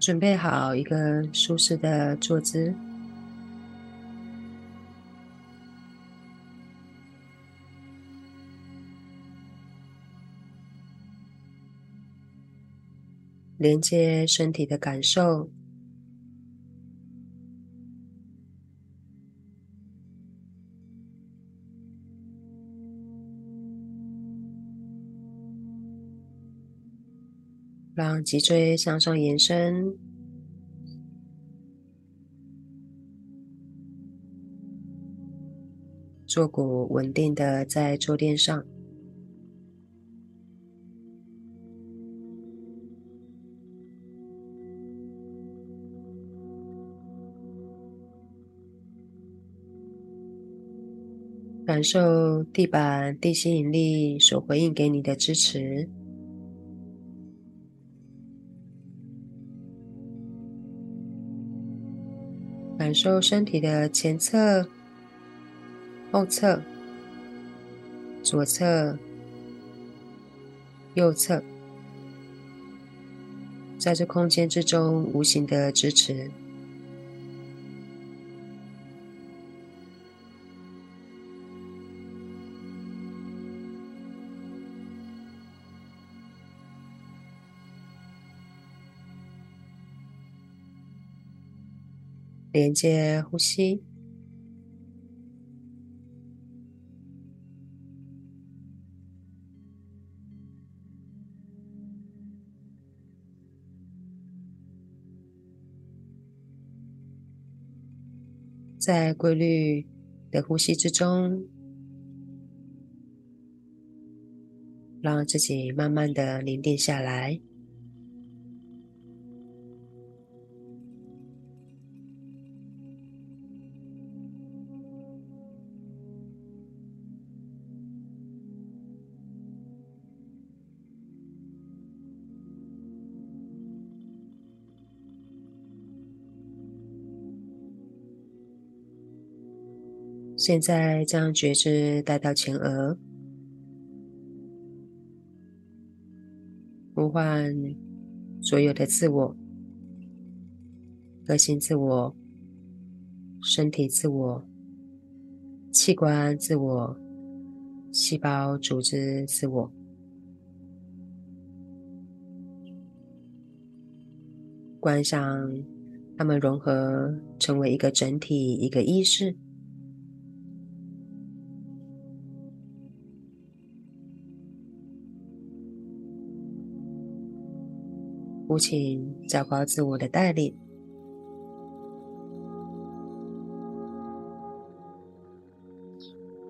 准备好一个舒适的坐姿，连接身体的感受，让脊椎向上延伸，坐骨稳定的在坐垫上。感受地板地心引力所回应给你的支持，感受身体的前侧、后侧、左侧、右侧，在这空间之中无形的支持。连接呼吸，在规律的呼吸之中，让自己慢慢的宁静下来。现在将觉知带到前额，呼唤所有的自我、个性自我、身体自我、器官自我、细胞组织自我，观想它们融合成为一个整体，一个意识。父亲较高自我的带领，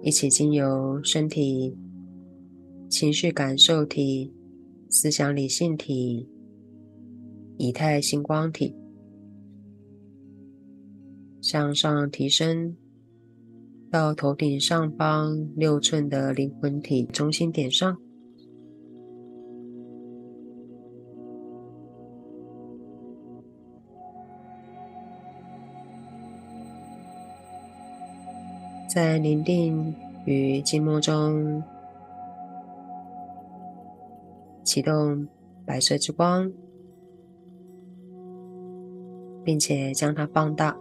一起经由身体、情绪感受体、思想理性体、以太星光体向上提升到头顶上方六寸的灵魂体中心点上。在宁静与静默中，启动白色之光，并且将它放大，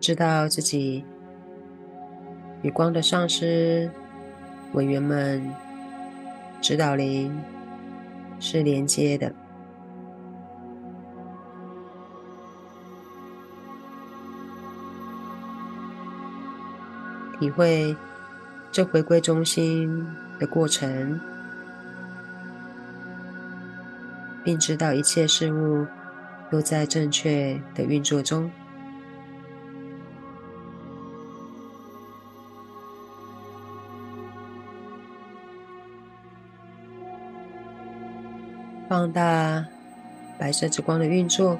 知道自己与光的上师、委员们、指导灵是连接的。体会这回归中心的过程，并知道一切事物都在正确的运作中。放大白色之光的运作，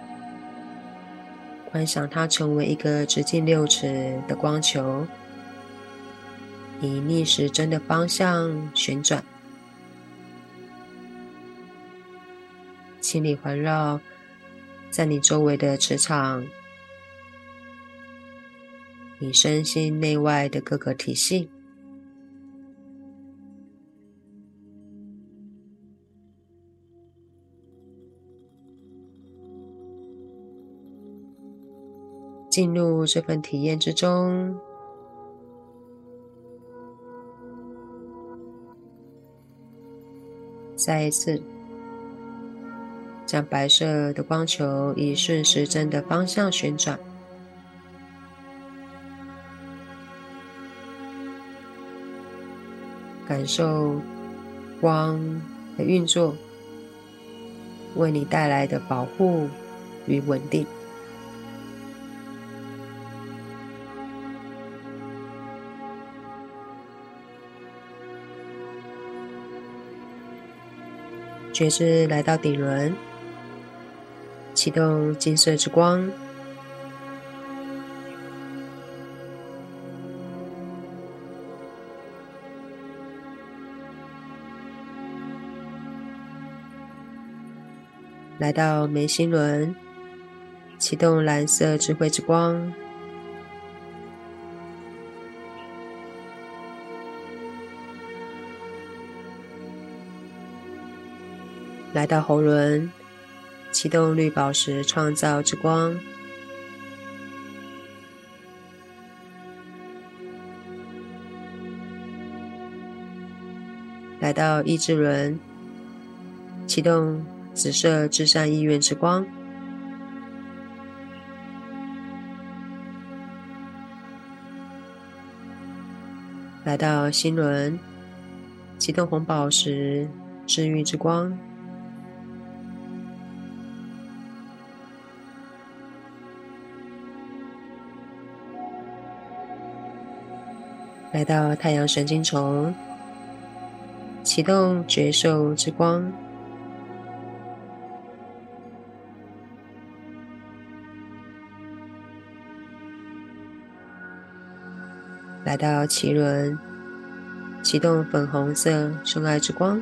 观想它成为一个直径六尺的光球。以逆时针的方向旋转，清理环绕在你周围的磁场，你身心内外的各个体系。进入这份体验之中。再一次，将白色的光球以顺时针的方向旋转，感受光的运作为你带来的保护与稳定。觉知来到顶轮，启动金色之光，来到眉心轮，启动蓝色智慧之光。来到喉轮，启动绿宝石创造之光；来到意志轮，启动紫色至善意愿之光；来到心轮，启动红宝石治愈之光。来到太阳神经丛，启动绝兽之光；来到脐轮，启动粉红色圣爱之光；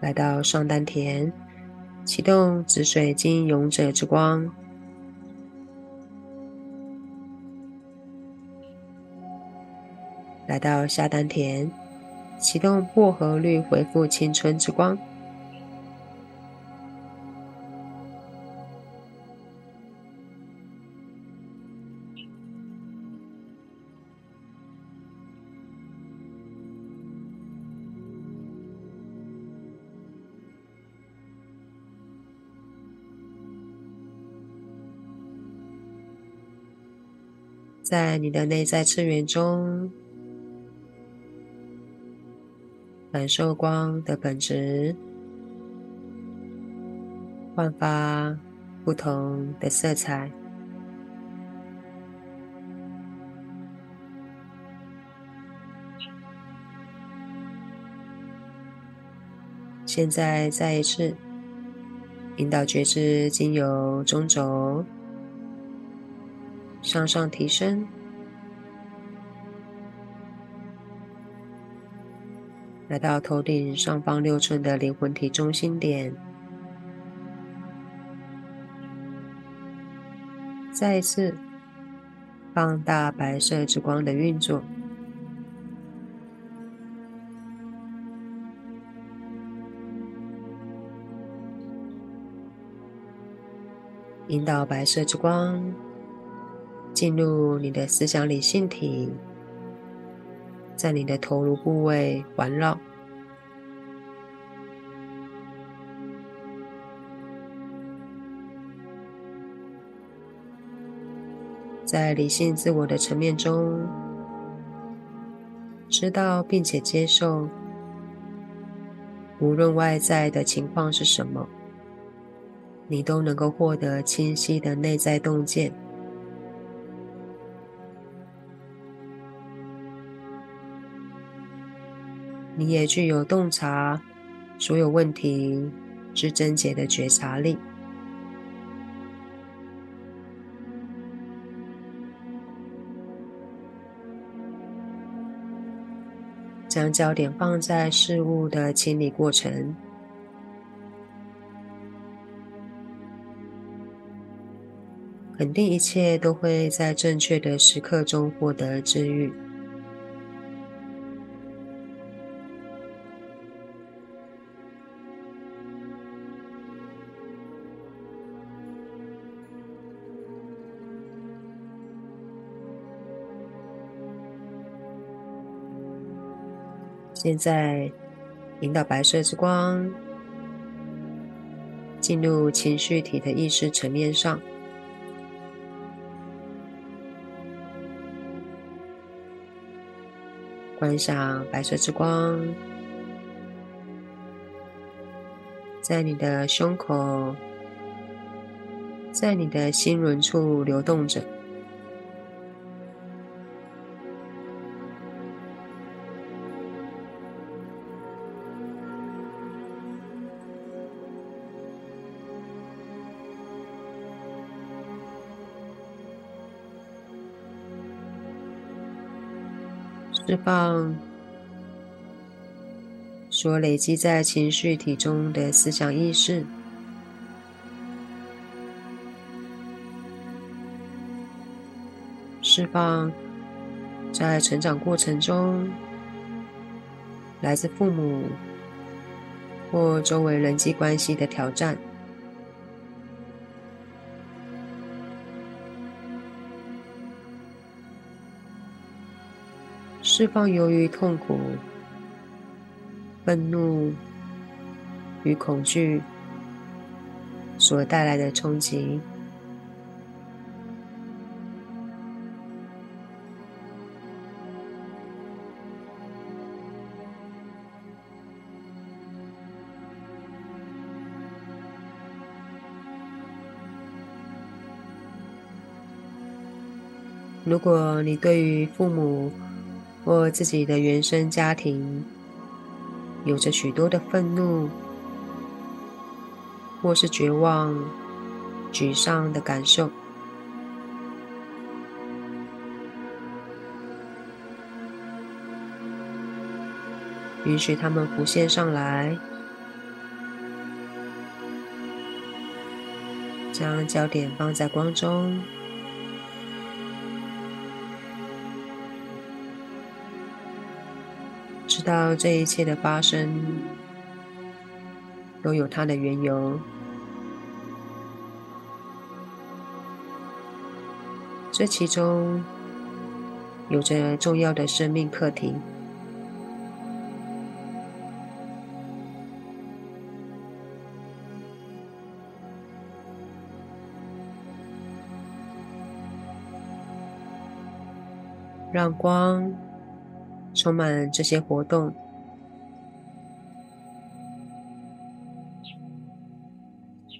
来到上丹田，启动紫水晶勇者之光。来到下丹田，启动薄荷绿回复青春之光。在你的内在次元中。感受光的本质，焕发不同的色彩。现在，再一次引导觉知，经由中轴向上提升。来到头顶上方六寸的灵魂体中心点，再一次放大白色之光的运作，引导白色之光进入你的思想理性体。在你的头颅部位环绕，在理性自我的层面中，知道并且接受，无论外在的情况是什么，你都能够获得清晰的内在洞见。也具有洞察所有问题之症结的觉察力，将焦点放在事物的清理过程，肯定一切都会在正确的时刻中获得治愈。现在，引导白色之光进入情绪体的意识层面上，观想白色之光在你的胸口，在你的心轮处流动着。释放所累积在情绪体中的思想意识，释放在成长过程中来自父母或周围人际关系的挑战。释放由于痛苦、愤怒与恐惧所带来的冲击。如果你对于父母，或自己的原生家庭有着许多的愤怒，或是绝望、沮丧的感受，允许他们浮现上来，将焦点放在光中。知道这一切的发生都有它的缘由，这其中有着重要的生命课题，让光。充满这些活动，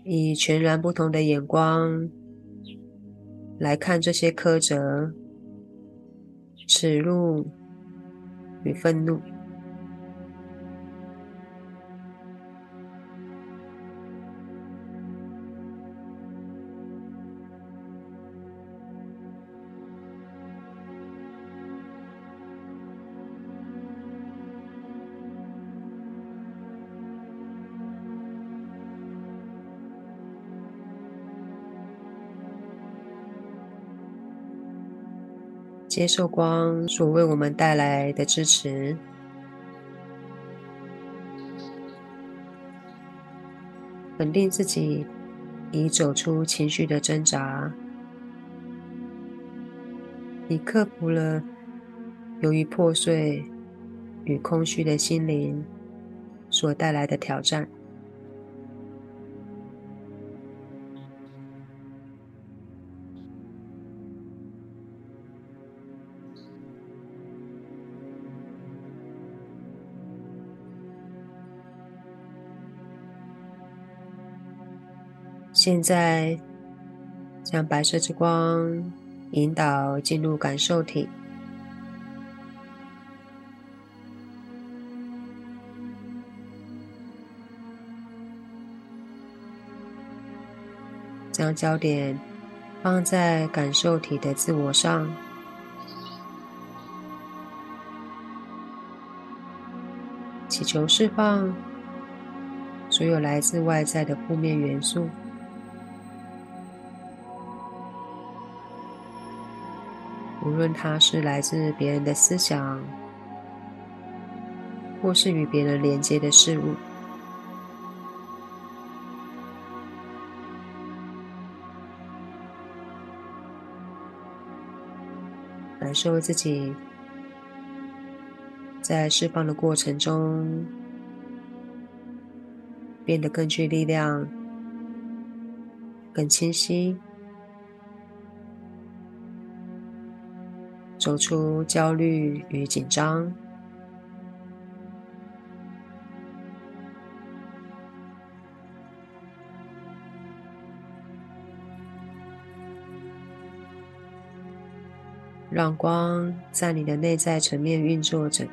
以全然不同的眼光来看这些苛责、耻辱与愤怒。接受光所为我们带来的支持，肯定自己已走出情绪的挣扎，已克服了由于破碎与空虚的心灵所带来的挑战。现在，将白色之光引导进入感受体，将焦点放在感受体的自我上，祈求释放所有来自外在的负面元素。无论它是来自别人的思想，或是与别人连接的事物，感受自己在释放的过程中，变得更具力量、更清晰，走出焦虑与紧张。让光在你的内在层面运作着，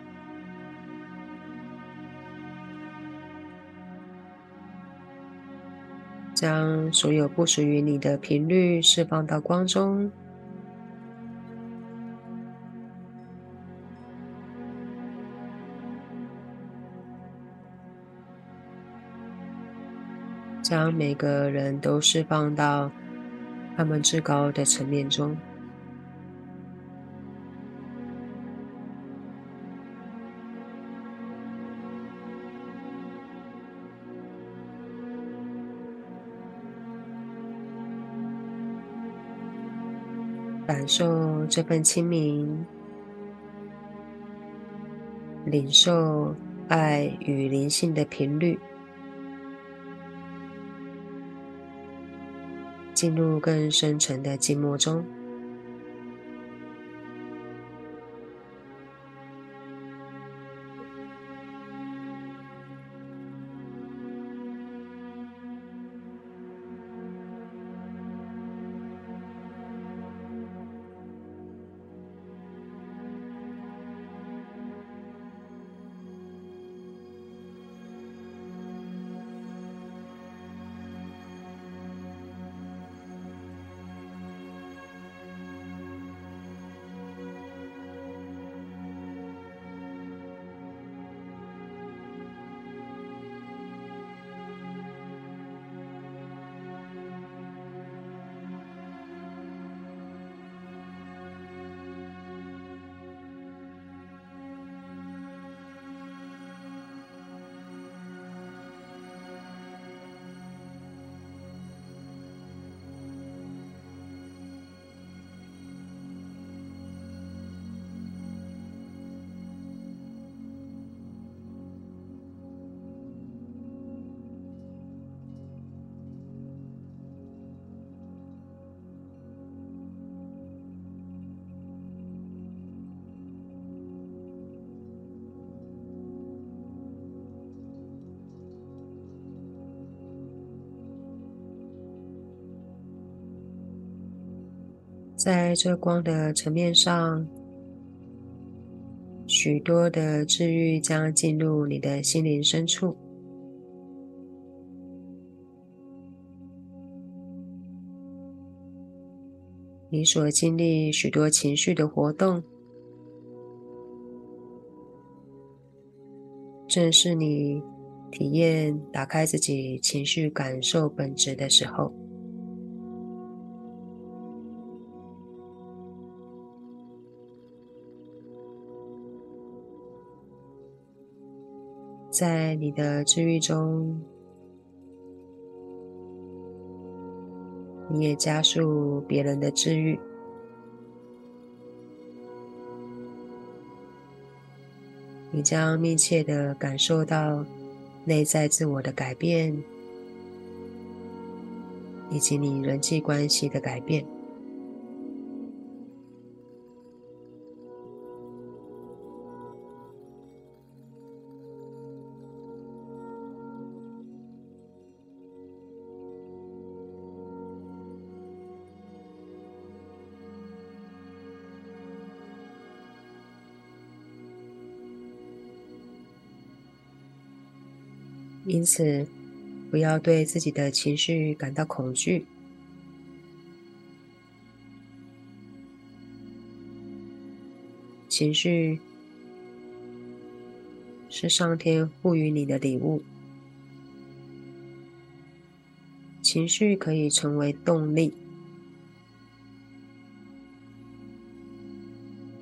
将所有不属于你的频率释放到光中，将每个人都释放到他们至高的层面中。感受这份清明，领受爱与灵性的频率，进入更深层的静默中。在这光的层面上，许多的治愈将进入你的心灵深处。你所经历许多情绪的活动，正是你体验打开自己情绪感受本质的时候。在你的治愈中，你也加速别人的治愈。你将密切的感受到内在自我的改变，以及你人际关系的改变。因此，不要对自己的情绪感到恐惧。情绪是上天赋予你的礼物，情绪可以成为动力，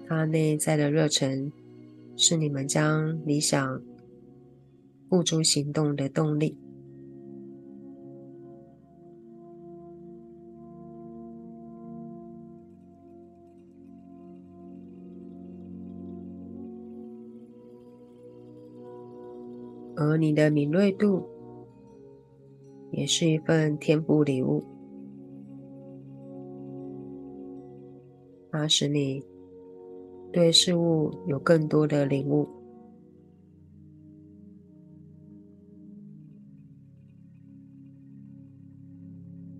它内在的热忱是你们将理想。付诸行动的动力。而你的敏锐度也是一份天赋礼物，它使你对事物有更多的领悟。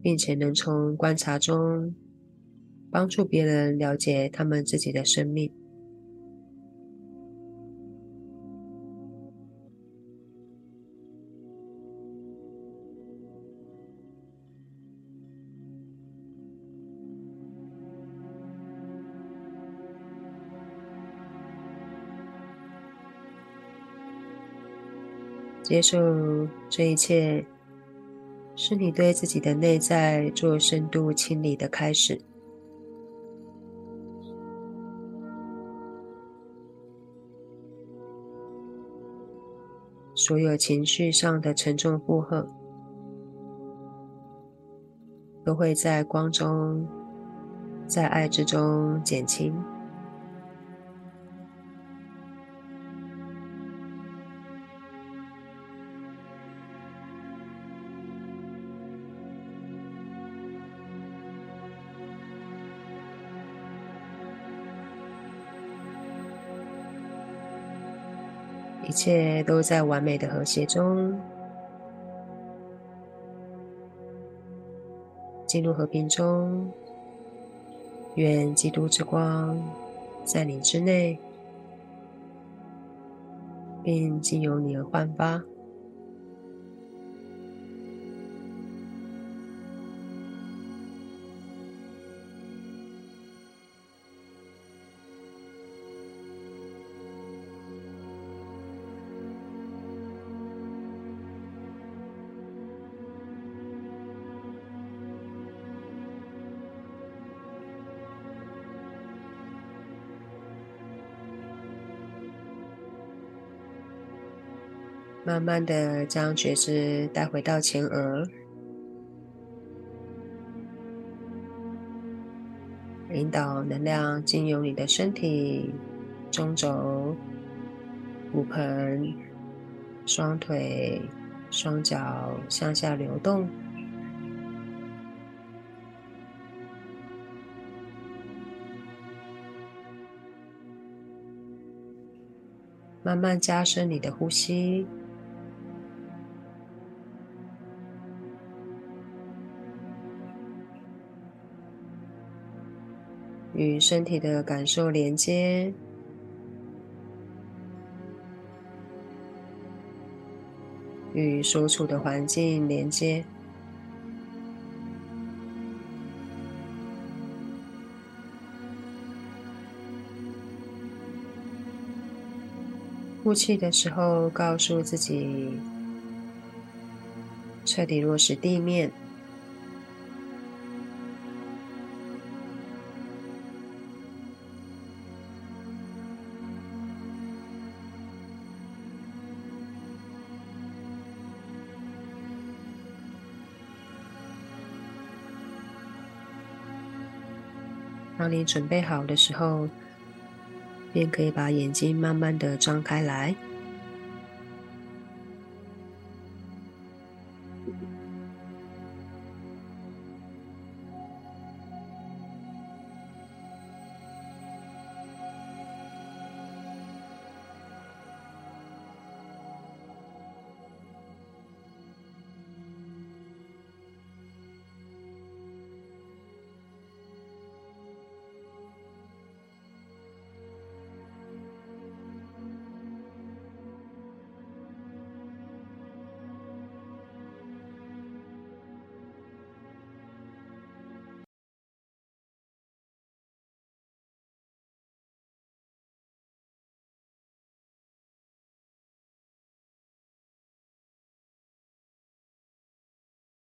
并且能从观察中帮助别人了解他们自己的生命。接受这一切。是你对自己的内在做深度清理的开始。所有情绪上的沉重负荷，都会在光中，在爱之中减轻。一切都在完美的和谐中，进入和平中。愿基督之光在你之内，并经由你而焕发。慢慢的将觉知带回到前额，引导能量进入你的身体中轴、骨盆、双腿、双脚向下流动，慢慢加深你的呼吸。与身体的感受连接，与所处的环境连接。呼气的时候，告诉自己彻底落实地面。当你准备好的时候便可以把眼睛慢慢的张开来。